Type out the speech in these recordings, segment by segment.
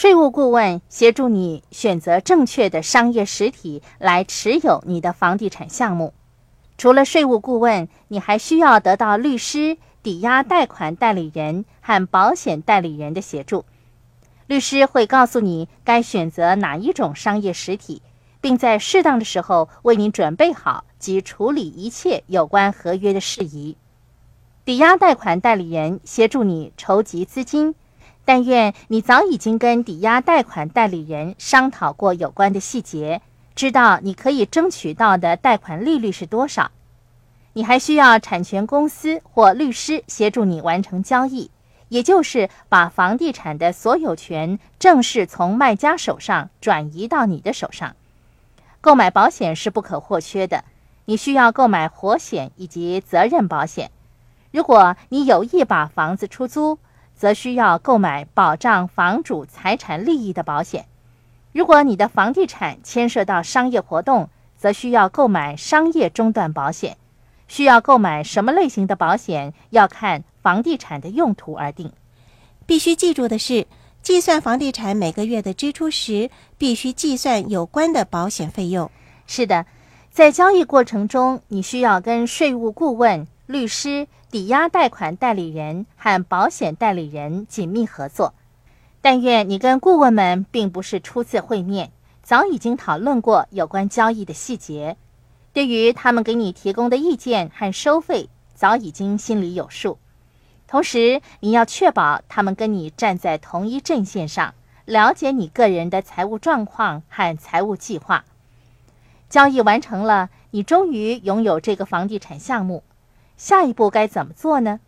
税务顾问协助你选择正确的商业实体来持有你的房地产项目。除了税务顾问，你还需要得到律师、抵押贷款代理人和保险代理人的协助。律师会告诉你该选择哪一种商业实体，并在适当的时候为你准备好及处理一切有关合约的事宜。抵押贷款代理人协助你筹集资金。但愿你早已经跟抵押贷款代理人商讨过有关的细节，知道你可以争取到的贷款利率是多少。你还需要产权公司或律师协助你完成交易，也就是把房地产的所有权正式从卖家手上转移到你的手上。购买保险是不可或缺的，你需要购买活险以及责任保险。如果你有意把房子出租，则需要购买保障房主财产利益的保险。如果你的房地产牵涉到商业活动，则需要购买商业中断保险。需要购买什么类型的保险，要看房地产的用途而定。必须记住的是，计算房地产每个月的支出时，必须计算有关的保险费用。是的，在交易过程中，你需要跟税务顾问。律师、抵押贷款代理人和保险代理人紧密合作。但愿你跟顾问们并不是初次会面，早已经讨论过有关交易的细节。对于他们给你提供的意见和收费，早已经心里有数。同时，你要确保他们跟你站在同一阵线上，了解你个人的财务状况和财务计划。交易完成了，你终于拥有这个房地产项目。下一步该怎么做呢？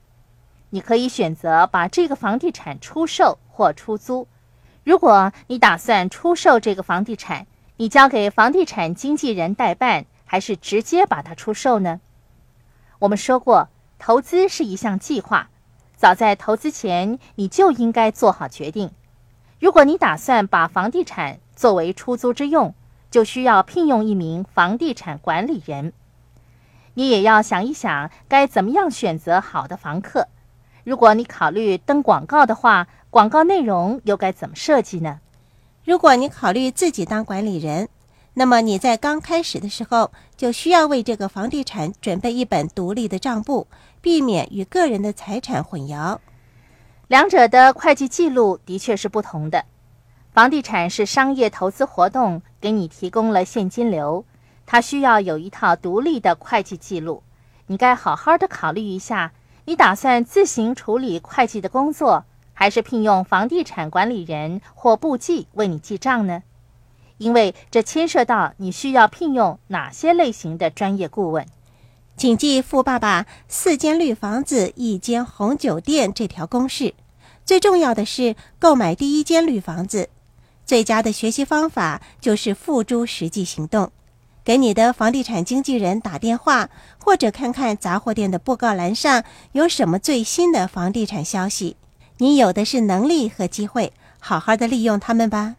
你可以选择把这个房地产出售或出租。如果你打算出售这个房地产，你交给房地产经纪人代办，还是直接把它出售呢？我们说过，投资是一项计划，早在投资前你就应该做好决定。如果你打算把房地产作为出租之用，就需要聘用一名房地产管理人。你也要想一想，该怎么样选择好的房客。如果你考虑登广告的话，广告内容又该怎么设计呢？如果你考虑自己当管理人，那么你在刚开始的时候就需要为这个房地产准备一本独立的账簿，避免与个人的财产混淆。两者的会计记录的确是不同的。房地产是商业投资活动，给你提供了现金流。他需要有一套独立的会计记录，你该好好的考虑一下，你打算自行处理会计的工作，还是聘用房地产管理人或簿记为你记账呢？因为这牵涉到你需要聘用哪些类型的专业顾问。谨记富爸爸“四间绿房子，一间红酒店”这条公式。最重要的是购买第一间绿房子，最佳的学习方法就是付诸实际行动。给你的房地产经纪人打电话，或者看看杂货店的布告栏上有什么最新的房地产消息。你有的是能力和机会，好好的利用他们吧。